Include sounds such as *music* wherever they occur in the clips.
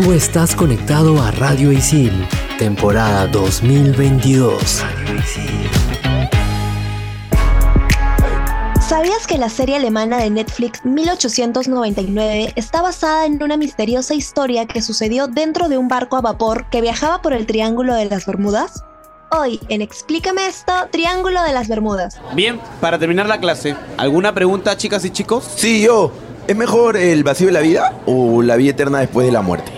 Tú estás conectado a Radio Isil, temporada 2022. ¿Sabías que la serie alemana de Netflix 1899 está basada en una misteriosa historia que sucedió dentro de un barco a vapor que viajaba por el Triángulo de las Bermudas? Hoy, en Explícame esto, Triángulo de las Bermudas. Bien, para terminar la clase, ¿alguna pregunta, chicas y chicos? Sí, yo. ¿Es mejor el vacío de la vida o la vida eterna después de la muerte?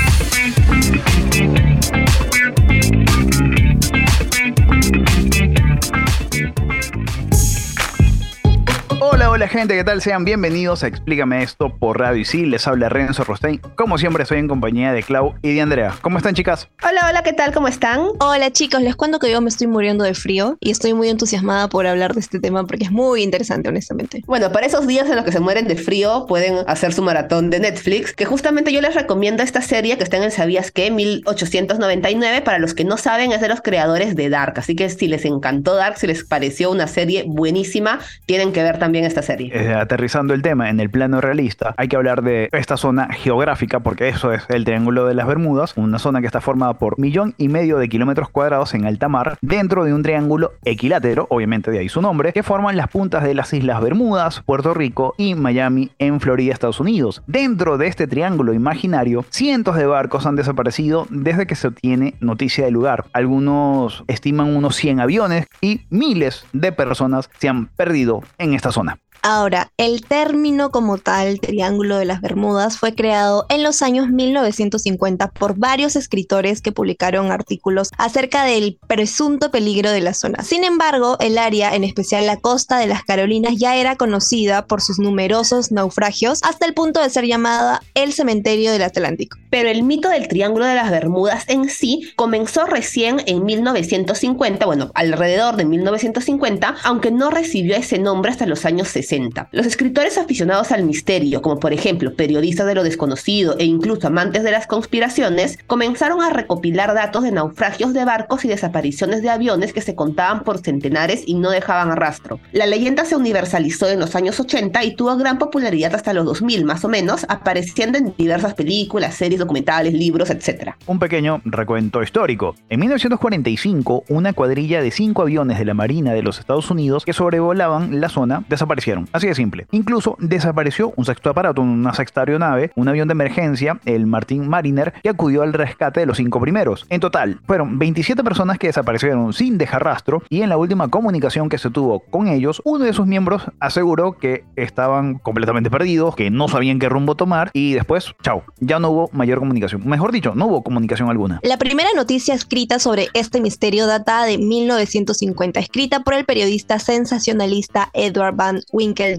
Hola, gente, ¿qué tal? Sean bienvenidos a Explícame esto por Radio Isil. Les habla Renzo Rostein. Como siempre, estoy en compañía de Clau y de Andrea. ¿Cómo están, chicas? Hola, hola, ¿qué tal? ¿Cómo están? Hola chicos, les cuento que yo me estoy muriendo de frío y estoy muy entusiasmada por hablar de este tema porque es muy interesante, honestamente. Bueno, para esos días en los que se mueren de frío, pueden hacer su maratón de Netflix, que justamente yo les recomiendo esta serie que está en el Sabías qué, 1899. Para los que no saben, es de los creadores de Dark. Así que si les encantó Dark, si les pareció una serie buenísima, tienen que ver también esta serie. Aterrizando el tema en el plano realista, hay que hablar de esta zona geográfica, porque eso es el Triángulo de las Bermudas, una zona que está formada por millón y medio de kilómetros cuadrados en alta mar, dentro de un triángulo equilátero, obviamente de ahí su nombre, que forman las puntas de las Islas Bermudas, Puerto Rico y Miami en Florida, Estados Unidos. Dentro de este triángulo imaginario, cientos de barcos han desaparecido desde que se obtiene noticia del lugar. Algunos estiman unos 100 aviones y miles de personas se han perdido en esta zona. Ahora, el término como tal, Triángulo de las Bermudas, fue creado en los años 1950 por varios escritores que publicaron artículos acerca del presunto peligro de la zona. Sin embargo, el área, en especial la costa de las Carolinas, ya era conocida por sus numerosos naufragios hasta el punto de ser llamada el cementerio del Atlántico. Pero el mito del Triángulo de las Bermudas en sí comenzó recién en 1950, bueno, alrededor de 1950, aunque no recibió ese nombre hasta los años 60. Los escritores aficionados al misterio, como por ejemplo periodistas de lo desconocido e incluso amantes de las conspiraciones, comenzaron a recopilar datos de naufragios de barcos y desapariciones de aviones que se contaban por centenares y no dejaban rastro. La leyenda se universalizó en los años 80 y tuvo gran popularidad hasta los 2000 más o menos, apareciendo en diversas películas, series, documentales, libros, etc. Un pequeño recuento histórico. En 1945, una cuadrilla de cinco aviones de la Marina de los Estados Unidos que sobrevolaban la zona desaparecieron. Así de simple. Incluso desapareció un sexto aparato, una sexta aeronave, un avión de emergencia, el Martin Mariner, que acudió al rescate de los cinco primeros. En total, fueron 27 personas que desaparecieron sin dejar rastro y en la última comunicación que se tuvo con ellos, uno de sus miembros aseguró que estaban completamente perdidos, que no sabían qué rumbo tomar y después, chao, ya no hubo mayor comunicación. Mejor dicho, no hubo comunicación alguna. La primera noticia escrita sobre este misterio data de 1950, escrita por el periodista sensacionalista Edward Van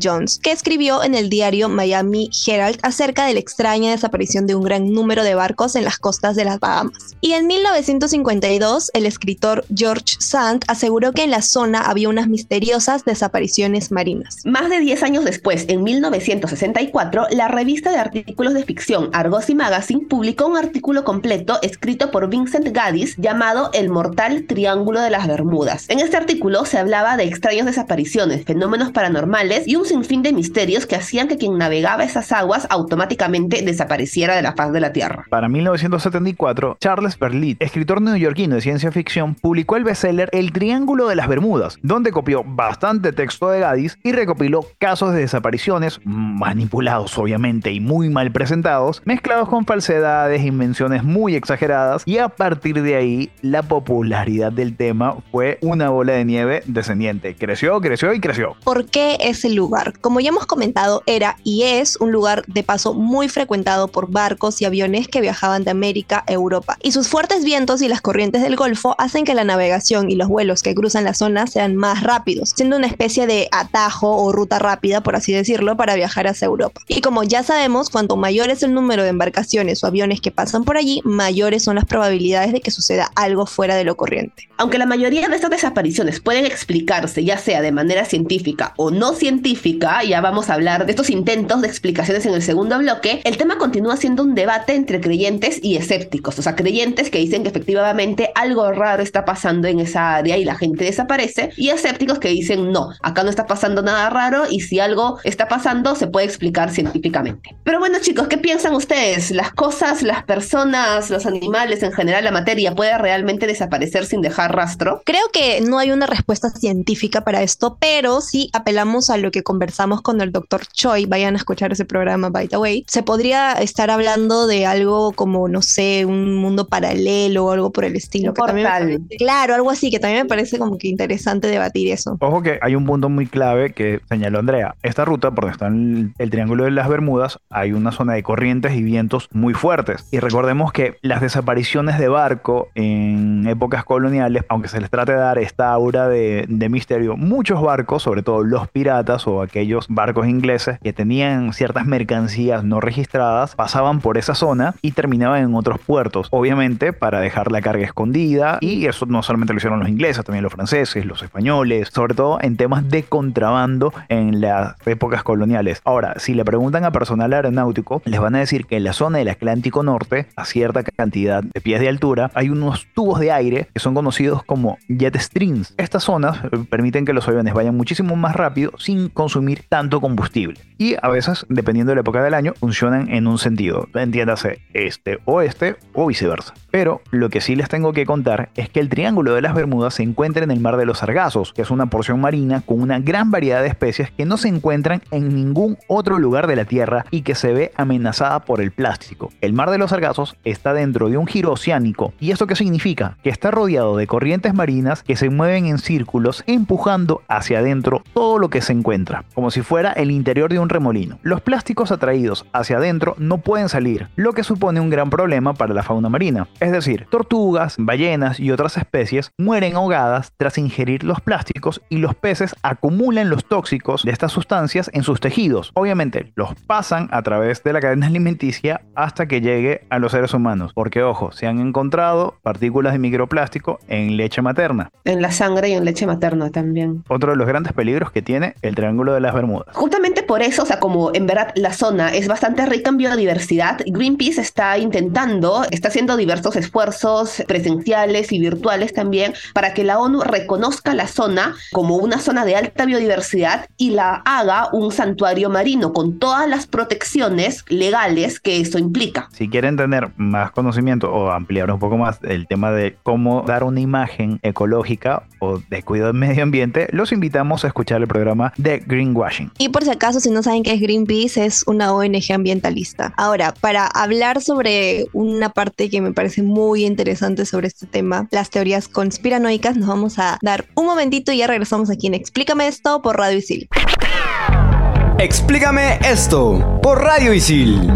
Jones, que escribió en el diario Miami Herald acerca de la extraña desaparición de un gran número de barcos en las costas de las Bahamas. Y en 1952, el escritor George Sand aseguró que en la zona había unas misteriosas desapariciones marinas. Más de 10 años después, en 1964, la revista de artículos de ficción Argosy Magazine publicó un artículo completo escrito por Vincent Gaddis llamado El mortal Triángulo de las Bermudas. En este artículo se hablaba de extrañas desapariciones, fenómenos paranormales y un sinfín de misterios que hacían que quien navegaba esas aguas automáticamente desapareciera de la faz de la Tierra. Para 1974, Charles Berlit, escritor neoyorquino de ciencia ficción, publicó el bestseller El Triángulo de las Bermudas, donde copió bastante texto de Gaddis y recopiló casos de desapariciones, manipulados obviamente y muy mal presentados, mezclados con falsedades, invenciones muy exageradas, y a partir de ahí la popularidad del tema fue una bola de nieve descendiente. Creció, creció y creció. ¿Por qué es el lugar. Como ya hemos comentado, era y es un lugar de paso muy frecuentado por barcos y aviones que viajaban de América a Europa. Y sus fuertes vientos y las corrientes del Golfo hacen que la navegación y los vuelos que cruzan la zona sean más rápidos, siendo una especie de atajo o ruta rápida, por así decirlo, para viajar hacia Europa. Y como ya sabemos, cuanto mayor es el número de embarcaciones o aviones que pasan por allí, mayores son las probabilidades de que suceda algo fuera de lo corriente. Aunque la mayoría de estas desapariciones pueden explicarse ya sea de manera científica o no científica, ya vamos a hablar de estos intentos de explicaciones en el segundo bloque, el tema continúa siendo un debate entre creyentes y escépticos, o sea, creyentes que dicen que efectivamente algo raro está pasando en esa área y la gente desaparece, y escépticos que dicen no, acá no está pasando nada raro y si algo está pasando se puede explicar científicamente. Pero bueno chicos, ¿qué piensan ustedes? ¿Las cosas, las personas, los animales en general, la materia puede realmente desaparecer sin dejar rastro? Creo que no hay una respuesta científica para esto, pero sí apelamos a lo que conversamos con el doctor Choi, vayan a escuchar ese programa by the way, se podría estar hablando de algo como, no sé, un mundo paralelo o algo por el estilo. Que también claro, algo así, que también me parece como que interesante debatir eso. Ojo que hay un punto muy clave que señaló Andrea. Esta ruta, por donde está el, el Triángulo de las Bermudas, hay una zona de corrientes y vientos muy fuertes. Y recordemos que las desapariciones de barco en épocas coloniales, aunque se les trate de dar esta aura de, de misterio, muchos barcos, sobre todo los piratas o aquellos barcos ingleses que tenían ciertas mercancías no registradas, pasaban por esa zona y terminaban en otros puertos, obviamente para dejar la carga escondida. Y eso no solamente lo hicieron los ingleses, también los franceses, los españoles, sobre todo en temas de contrabando en las épocas coloniales. Ahora, si le preguntan a personal aeronáutico, les van a decir que en la zona del Atlántico Norte, a cierta cantidad de pies de altura, hay unos tubos de aire que son conocidos como jet streams. Estas zonas eh, permiten que los aviones vayan muchísimo más rápido sin consumir tanto combustible. Y a veces, dependiendo de la época del año, funcionan en un sentido, entiéndase, este, oeste o viceversa. Pero lo que sí les tengo que contar es que el Triángulo de las Bermudas se encuentra en el Mar de los Sargazos, que es una porción marina con una gran variedad de especies que no se encuentran en ningún otro lugar de la Tierra y que se ve amenazada por el plástico. El Mar de los Sargazos está dentro de un giro oceánico. ¿Y esto qué significa? Que está rodeado de corrientes marinas que se mueven en círculos empujando hacia adentro todo lo que se encuentra, como si fuera el interior de un remolino. Los plásticos atraídos hacia adentro no pueden salir, lo que supone un gran problema para la fauna marina. Es decir, tortugas, ballenas y otras especies mueren ahogadas tras ingerir los plásticos y los peces acumulan los tóxicos de estas sustancias en sus tejidos. Obviamente, los pasan a través de la cadena alimenticia hasta que llegue a los seres humanos. Porque, ojo, se han encontrado partículas de microplástico en leche materna. En la sangre y en leche materna también. Otro de los grandes peligros que tiene el Triángulo de las Bermudas. Justamente por eso, o sea, como en verdad la zona es bastante rica en biodiversidad, Greenpeace está intentando, está haciendo diversos esfuerzos presenciales y virtuales también para que la ONU reconozca la zona como una zona de alta biodiversidad y la haga un santuario marino con todas las protecciones legales que eso implica. Si quieren tener más conocimiento o ampliar un poco más el tema de cómo dar una imagen ecológica o de cuidado del medio ambiente, los invitamos a escuchar el programa de Greenwashing. Y por si acaso, si no saben qué es Greenpeace, es una ONG ambientalista. Ahora, para hablar sobre una parte que me parece muy interesante sobre este tema, las teorías conspiranoicas, nos vamos a dar un momentito y ya regresamos aquí en Explícame esto por Radio Isil. Explícame esto por Radio Isil.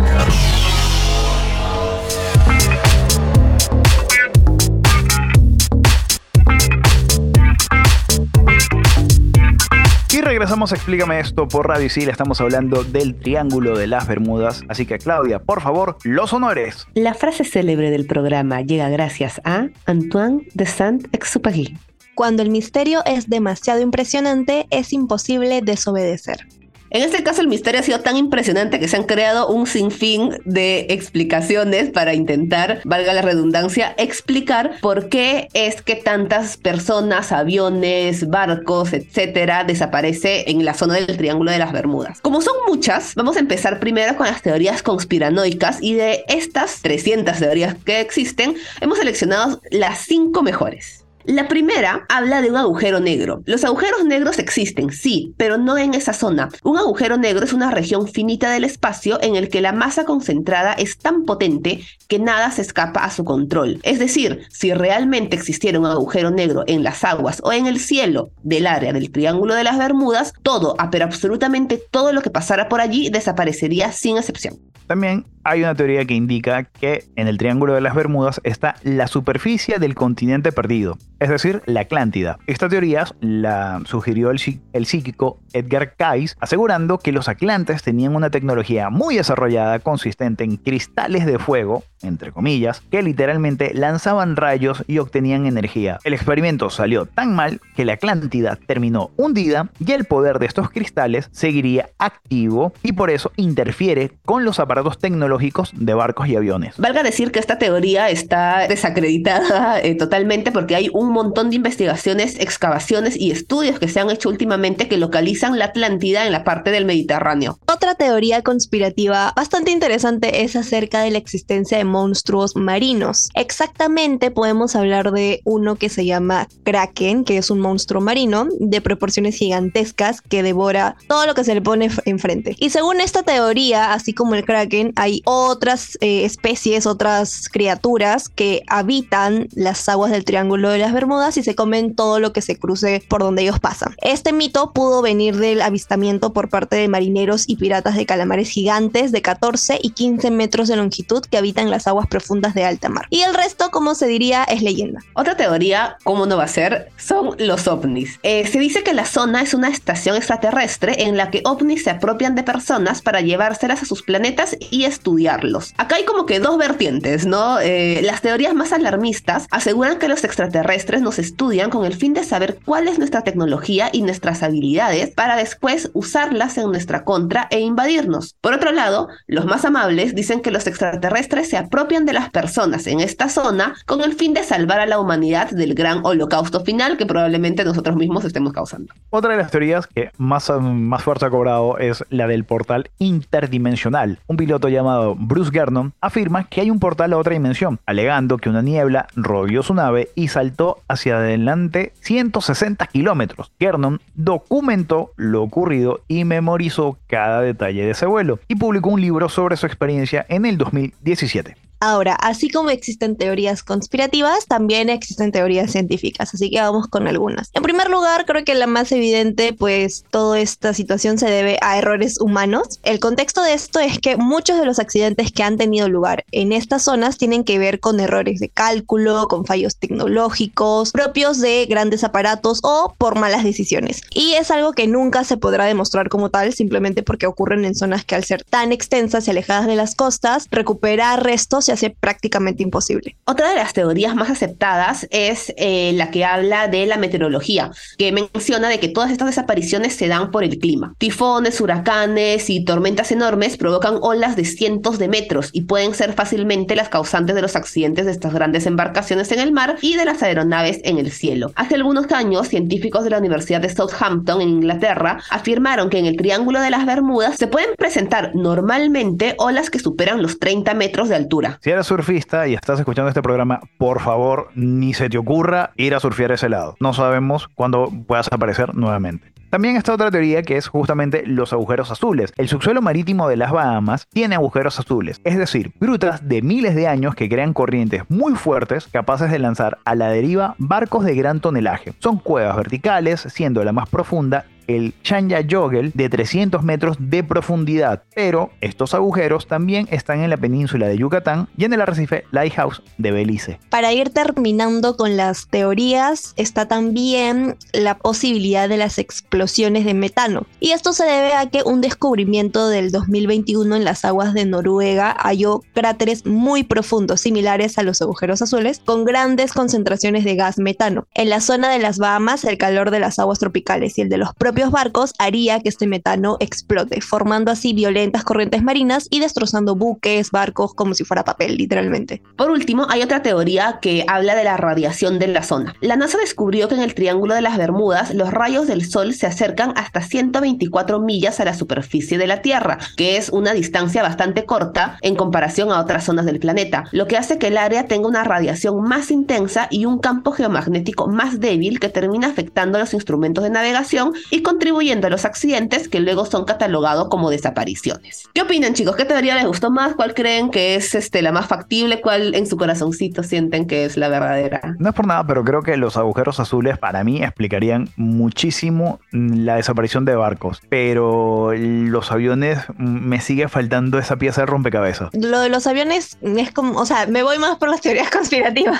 Regresamos a Explícame esto por Radio Isil. Estamos hablando del Triángulo de las Bermudas. Así que, Claudia, por favor, los honores. La frase célebre del programa llega gracias a Antoine de Saint-Exupéry. Cuando el misterio es demasiado impresionante, es imposible desobedecer. En este caso el misterio ha sido tan impresionante que se han creado un sinfín de explicaciones para intentar, valga la redundancia, explicar por qué es que tantas personas, aviones, barcos, etcétera, desaparece en la zona del Triángulo de las Bermudas. Como son muchas, vamos a empezar primero con las teorías conspiranoicas y de estas 300 teorías que existen, hemos seleccionado las cinco mejores. La primera habla de un agujero negro. Los agujeros negros existen, sí, pero no en esa zona. Un agujero negro es una región finita del espacio en el que la masa concentrada es tan potente que nada se escapa a su control. Es decir, si realmente existiera un agujero negro en las aguas o en el cielo del área del Triángulo de las Bermudas, todo, ah, pero absolutamente todo lo que pasara por allí desaparecería sin excepción. También hay una teoría que indica que en el Triángulo de las Bermudas está la superficie del continente perdido, es decir, la Atlántida. Esta teoría la sugirió el, psíquico Edgar Cayce, asegurando que los atlantes tenían una tecnología muy desarrollada consistente en cristales de fuego, entre comillas, que literalmente lanzaban rayos y obtenían energía. El experimento salió tan mal que la Atlántida terminó hundida y el poder de estos cristales seguiría activo y por eso interfiere con los aparatos tecnológicos de barcos y aviones. Valga decir que esta teoría está desacreditada eh, totalmente porque hay un montón de investigaciones, excavaciones y estudios que se han hecho últimamente que localizan la Atlántida en la parte del Mediterráneo. Otra teoría conspirativa bastante interesante es acerca de la existencia de monstruos marinos. Exactamente podemos hablar de uno que se llama Kraken, que es un monstruo marino de proporciones gigantescas que devora todo lo que se le pone enfrente. Y según esta teoría, así como el Kraken, hay otras eh, especies, otras criaturas que habitan las aguas del Triángulo de las Bermudas y se comen todo lo que se cruce por donde ellos pasan. Este mito pudo venir del avistamiento por parte de marineros y piratas de calamares gigantes de 14 y 15 metros de longitud que habitan las aguas profundas de alta mar. Y el resto, como se diría, es leyenda. Otra teoría, ¿cómo no va a ser? Son los ovnis. Eh, se dice que la zona es una estación extraterrestre en la que ovnis se apropian de personas para llevárselas a sus planetas y estudiar Acá hay como que dos vertientes, ¿no? Eh, las teorías más alarmistas aseguran que los extraterrestres nos estudian con el fin de saber cuál es nuestra tecnología y nuestras habilidades para después usarlas en nuestra contra e invadirnos. Por otro lado, los más amables dicen que los extraterrestres se apropian de las personas en esta zona con el fin de salvar a la humanidad del gran holocausto final que probablemente nosotros mismos estemos causando. Otra de las teorías que más, más fuerza ha cobrado es la del portal interdimensional. Un piloto llamado Bruce Gernon, afirma que hay un portal a otra dimensión, alegando que una niebla rodeó su nave y saltó hacia adelante 160 kilómetros. Gernon documentó lo ocurrido y memorizó cada detalle de ese vuelo y publicó un libro sobre su experiencia en el 2017. Ahora, así como existen teorías conspirativas, también existen teorías científicas, así que vamos con algunas. En primer lugar, creo que la más evidente, pues toda esta situación se debe a errores humanos. El contexto de esto es que muchos de los accidentes que han tenido lugar en estas zonas tienen que ver con errores de cálculo, con fallos tecnológicos, propios de grandes aparatos o por malas decisiones. Y es algo que nunca se podrá demostrar como tal, simplemente porque ocurren en zonas que al ser tan extensas y alejadas de las costas, recuperar restos se hace prácticamente imposible. Otra de las teorías más aceptadas es eh, la que habla de la meteorología, que menciona de que todas estas desapariciones se dan por el clima. Tifones, huracanes y tormentas enormes provocan olas de cientos de metros y pueden ser fácilmente las causantes de los accidentes de estas grandes embarcaciones en el mar y de las aeronaves en el cielo. Hace algunos años, científicos de la Universidad de Southampton en Inglaterra afirmaron que en el Triángulo de las Bermudas se pueden presentar normalmente olas que superan los 30 metros de altura. Si eres surfista y estás escuchando este programa, por favor, ni se te ocurra ir a surfear ese lado. No sabemos cuándo puedas aparecer nuevamente. También está otra teoría que es justamente los agujeros azules. El subsuelo marítimo de las Bahamas tiene agujeros azules, es decir, grutas de miles de años que crean corrientes muy fuertes capaces de lanzar a la deriva barcos de gran tonelaje. Son cuevas verticales, siendo la más profunda el Chanya Yogel de 300 metros de profundidad, pero estos agujeros también están en la península de Yucatán y en el arrecife Lighthouse de Belice. Para ir terminando con las teorías, está también la posibilidad de las explosiones de metano. Y esto se debe a que un descubrimiento del 2021 en las aguas de Noruega halló cráteres muy profundos, similares a los agujeros azules, con grandes concentraciones de gas metano. En la zona de las Bahamas, el calor de las aguas tropicales y el de los propios barcos haría que este metano explote, formando así violentas corrientes marinas y destrozando buques, barcos, como si fuera papel, literalmente. Por último, hay otra teoría que habla de la radiación de la zona. La NASA descubrió que en el Triángulo de las Bermudas los rayos del Sol se acercan hasta 124 millas a la superficie de la Tierra, que es una distancia bastante corta en comparación a otras zonas del planeta, lo que hace que el área tenga una radiación más intensa y un campo geomagnético más débil que termina afectando los instrumentos de navegación y contribuyendo a los accidentes que luego son catalogados como desapariciones. ¿Qué opinan chicos? ¿Qué teoría les gustó más? ¿Cuál creen que es este, la más factible? ¿Cuál en su corazoncito sienten que es la verdadera? No es por nada, pero creo que los agujeros azules para mí explicarían muchísimo la desaparición de barcos, pero los aviones mm, me sigue faltando esa pieza de rompecabezas. Lo de los aviones es como, o sea, me voy más por las teorías *laughs* conspirativas.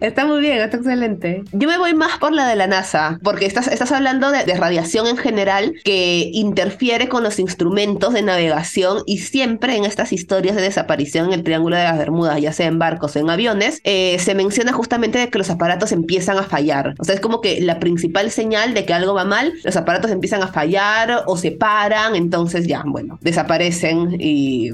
está muy bien, está excelente. Yo me voy más por la de la NASA, porque estás, estás hablando de, radiación en general que interfiere con los instrumentos de navegación y siempre en estas historias de desaparición en el Triángulo de las Bermudas, ya sea en barcos o en aviones, eh, se menciona justamente de que los aparatos empiezan a fallar. O sea, es como que la principal señal de que algo va mal, los aparatos empiezan a fallar o se paran, entonces ya, bueno, desaparecen y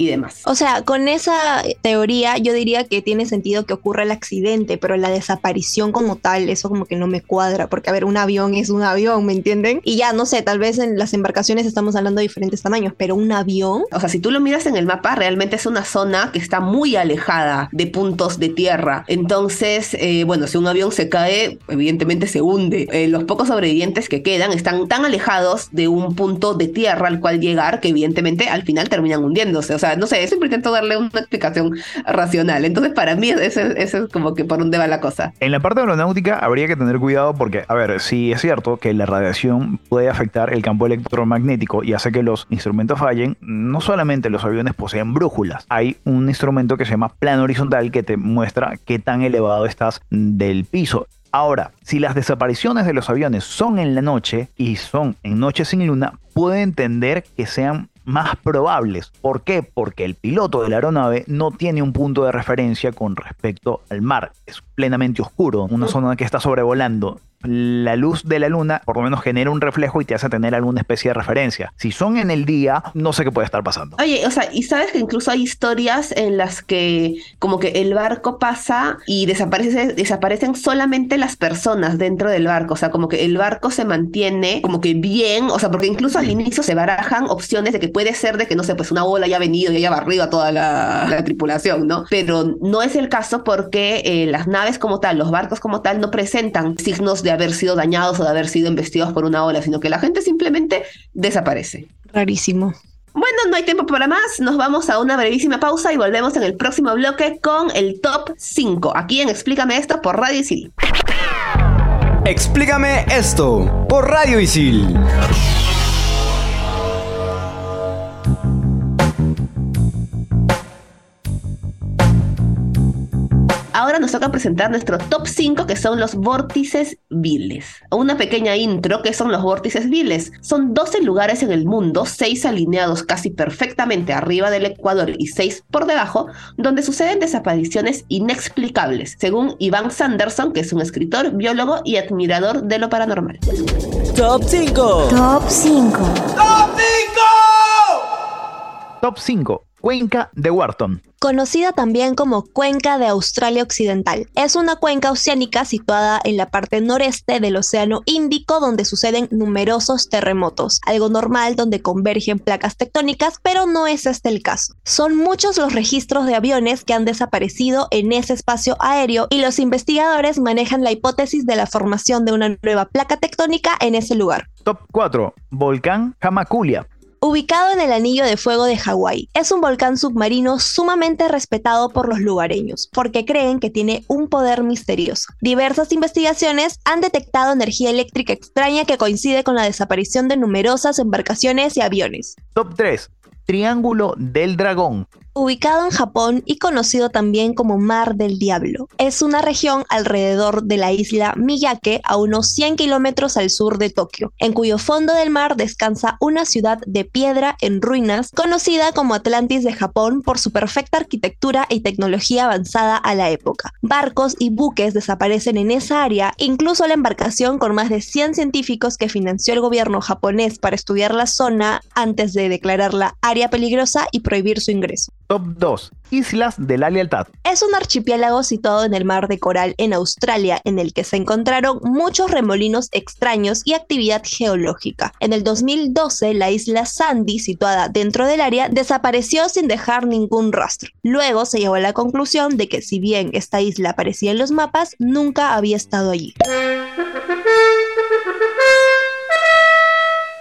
y demás. O sea, con esa teoría yo diría que tiene sentido que ocurra el accidente, pero la desaparición como tal, eso como que no me cuadra, porque a ver, un avión es un avión, ¿me entienden? Y ya, no sé, tal vez en las embarcaciones estamos hablando de diferentes tamaños, pero un avión... O sea, si tú lo miras en el mapa, realmente es una zona que está muy alejada de puntos de tierra. Entonces, eh, bueno, si un avión se cae, evidentemente se hunde. Eh, los pocos sobrevivientes que quedan están tan alejados de un punto de tierra al cual llegar que evidentemente al final terminan hundiéndose. O sea, no sé, siempre intento darle una explicación racional. Entonces, para mí, eso, es como que por dónde va la cosa. En la parte aeronáutica habría que tener cuidado porque, a ver, si es cierto que la radiación puede afectar el campo electromagnético y hace que los instrumentos fallen, no solamente los aviones poseen brújulas, hay un instrumento que se llama plano horizontal que te muestra qué tan elevado estás del piso. Ahora, si las desapariciones de los aviones son en la noche y son en noches sin luna, puede entender que sean más probables. ¿Por qué? Porque el piloto de la aeronave no tiene un punto de referencia con respecto al mar. Plenamente oscuro, una zona que está sobrevolando la luz de la luna por lo menos genera un reflejo y te hace tener alguna especie de referencia. Si son en el día, no sé qué puede estar pasando. Oye, o sea, y sabes que incluso hay historias en las que como que el barco pasa y desaparece, desaparecen solamente las personas dentro del barco. O sea, como que el barco se mantiene como que bien, o sea, porque incluso al inicio se barajan opciones de que puede ser de que, no sé, pues una ola haya venido y haya barrido a toda la, tripulación, ¿no? Pero no es el caso porque eh, las naves como tal, los barcos como tal, no presentan signos de haber sido dañados o de haber sido investidos por una ola, sino que la gente simplemente desaparece. Rarísimo. Bueno, no hay tiempo para más, nos vamos a una brevísima pausa y volvemos en el próximo bloque con el top 5, aquí en Explícame esto por Radio Isil. Explícame esto por Radio Isil. Ahora nos toca presentar nuestro top 5 que son los vórtices viles. Una pequeña intro que son los vórtices viles. Son 12 lugares en el mundo, 6 alineados casi perfectamente arriba del Ecuador y 6 por debajo, donde suceden desapariciones inexplicables, según Iván Sanderson, que es un escritor, biólogo y admirador de lo paranormal. Top 5. Top 5. ¡Top 5! Top 5. Cuenca de Wharton. Conocida también como Cuenca de Australia Occidental. Es una cuenca oceánica situada en la parte noreste del Océano Índico donde suceden numerosos terremotos, algo normal donde convergen placas tectónicas, pero no es este el caso. Son muchos los registros de aviones que han desaparecido en ese espacio aéreo y los investigadores manejan la hipótesis de la formación de una nueva placa tectónica en ese lugar. Top 4. Volcán Hamakulia. Ubicado en el Anillo de Fuego de Hawái, es un volcán submarino sumamente respetado por los lugareños, porque creen que tiene un poder misterioso. Diversas investigaciones han detectado energía eléctrica extraña que coincide con la desaparición de numerosas embarcaciones y aviones. Top 3. Triángulo del Dragón. Ubicado en Japón y conocido también como Mar del Diablo. Es una región alrededor de la isla Miyake, a unos 100 kilómetros al sur de Tokio, en cuyo fondo del mar descansa una ciudad de piedra en ruinas, conocida como Atlantis de Japón por su perfecta arquitectura y tecnología avanzada a la época. Barcos y buques desaparecen en esa área, incluso la embarcación con más de 100 científicos que financió el gobierno japonés para estudiar la zona antes de declararla área peligrosa y prohibir su ingreso. Top 2. Islas de la Lealtad. Es un archipiélago situado en el mar de Coral en Australia, en el que se encontraron muchos remolinos extraños y actividad geológica. En el 2012, la isla Sandy, situada dentro del área, desapareció sin dejar ningún rastro. Luego se llegó a la conclusión de que si bien esta isla aparecía en los mapas, nunca había estado allí.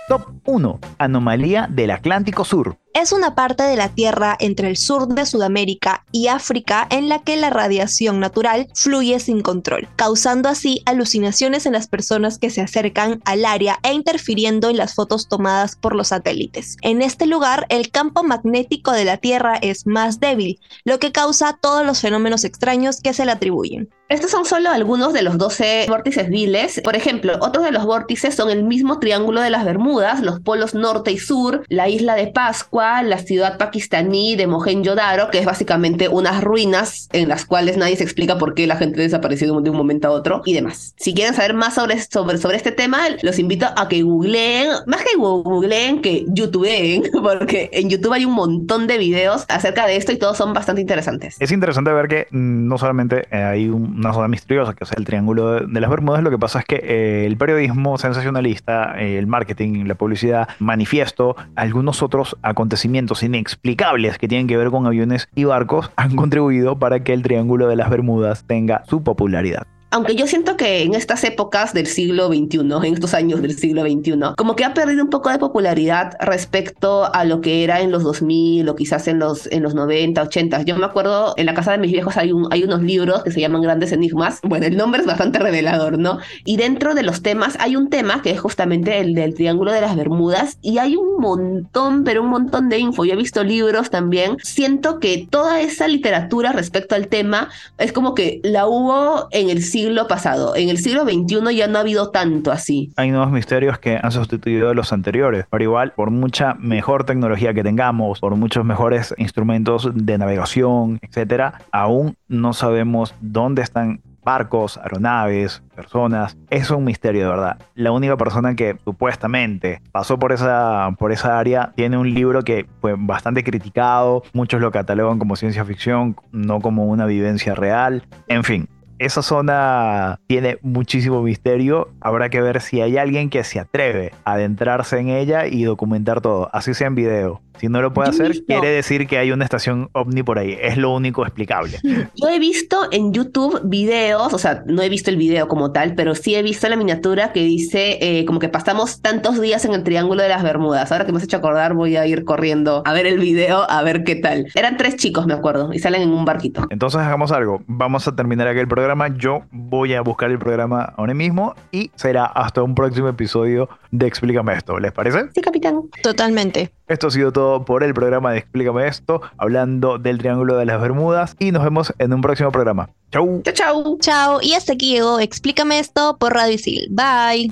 Top 1. Anomalía del Atlántico Sur es una parte de la Tierra entre el sur de Sudamérica y África en la que la radiación natural fluye sin control, causando así alucinaciones en las personas que se acercan al área e interfiriendo en las fotos tomadas por los satélites. En este lugar, el campo magnético de la Tierra es más débil, lo que causa todos los fenómenos extraños que se le atribuyen. Estos son solo algunos de los 12 vórtices viles. Por ejemplo, otros de los vórtices son el mismo triángulo de las Bermudas, los polos norte y sur, la isla de Pascua, la ciudad pakistaní de Mohenjo-Daro, que es básicamente unas ruinas en las cuales nadie se explica por qué la gente desapareció de un momento a otro y demás. Si quieren saber más sobre, sobre, sobre este tema, los invito a que googleen, más que googleen, que youtubeen, *laughs* porque en YouTube hay un montón de videos acerca de esto y todos son bastante interesantes. Es interesante ver que no solamente eh, hay un una zona misteriosa, que es el Triángulo de, las Bermudas, lo que pasa es que eh, el periodismo sensacionalista, eh, el marketing, la publicidad, manifiesto, algunos otros acontecimientos inexplicables que tienen que ver con aviones y barcos han contribuido para que el Triángulo de las Bermudas tenga su popularidad aunque yo siento que en estas épocas del siglo XXI, en estos años del siglo XXI, como que ha perdido un poco de popularidad respecto a lo que era en los 2000 o quizás en los, en los 90, 80. Yo me acuerdo, en la casa de mis viejos hay, un, hay unos libros que se llaman Grandes Enigmas. *laughs* Bueno, el nombre es bastante revelador, ¿no? Y dentro de los temas hay un tema que es justamente el del Triángulo de las Bermudas y hay un montón, pero un montón de info. Yo he visto libros también. Siento que toda esa literatura respecto al tema es como que la hubo en el siglo siglo pasado. En el siglo XXI ya no ha habido tanto así. Hay nuevos misterios que han sustituido a los anteriores. Pero igual, por mucha mejor tecnología que tengamos, por muchos mejores instrumentos de navegación, etcétera, aún no sabemos dónde están barcos, aeronaves, personas. Es un misterio de verdad. La única persona que supuestamente pasó por esa, por esa área tiene un libro que fue bastante criticado. Muchos lo catalogan como ciencia ficción, no como una vivencia real. En fin, esa zona tiene muchísimo misterio. Habrá que ver si hay alguien que se atreve a adentrarse en ella y documentar todo, así sea en video. Si no lo puede hacer, quiere decir que hay una estación ovni por ahí. Es lo único explicable. *laughs* Yo he visto en YouTube videos, o sea, no he visto el video como tal, pero sí he visto la miniatura que dice eh, como que pasamos tantos días en el Triángulo de las Bermudas. Ahora que me has hecho acordar, voy a ir corriendo a ver el video, a ver qué tal. Eran tres chicos, me acuerdo, y salen en un barquito. Entonces hagamos algo. Vamos a terminar aquí el programa. Yo voy a buscar el programa ahora mismo y será hasta un próximo episodio de Explícame esto. ¿Les parece? Sí, capitán. Totalmente. Esto ha sido todo por el programa de Explícame esto, hablando del Triángulo de las Bermudas y nos vemos en un próximo programa. Chau. Chau, chau. Chau. Y hasta aquí llegó Explícame esto por Radio Isil. Bye.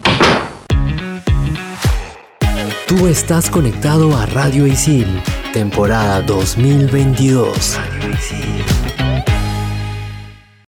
Tú estás conectado a Radio Isil, temporada 2022. Radio Isil.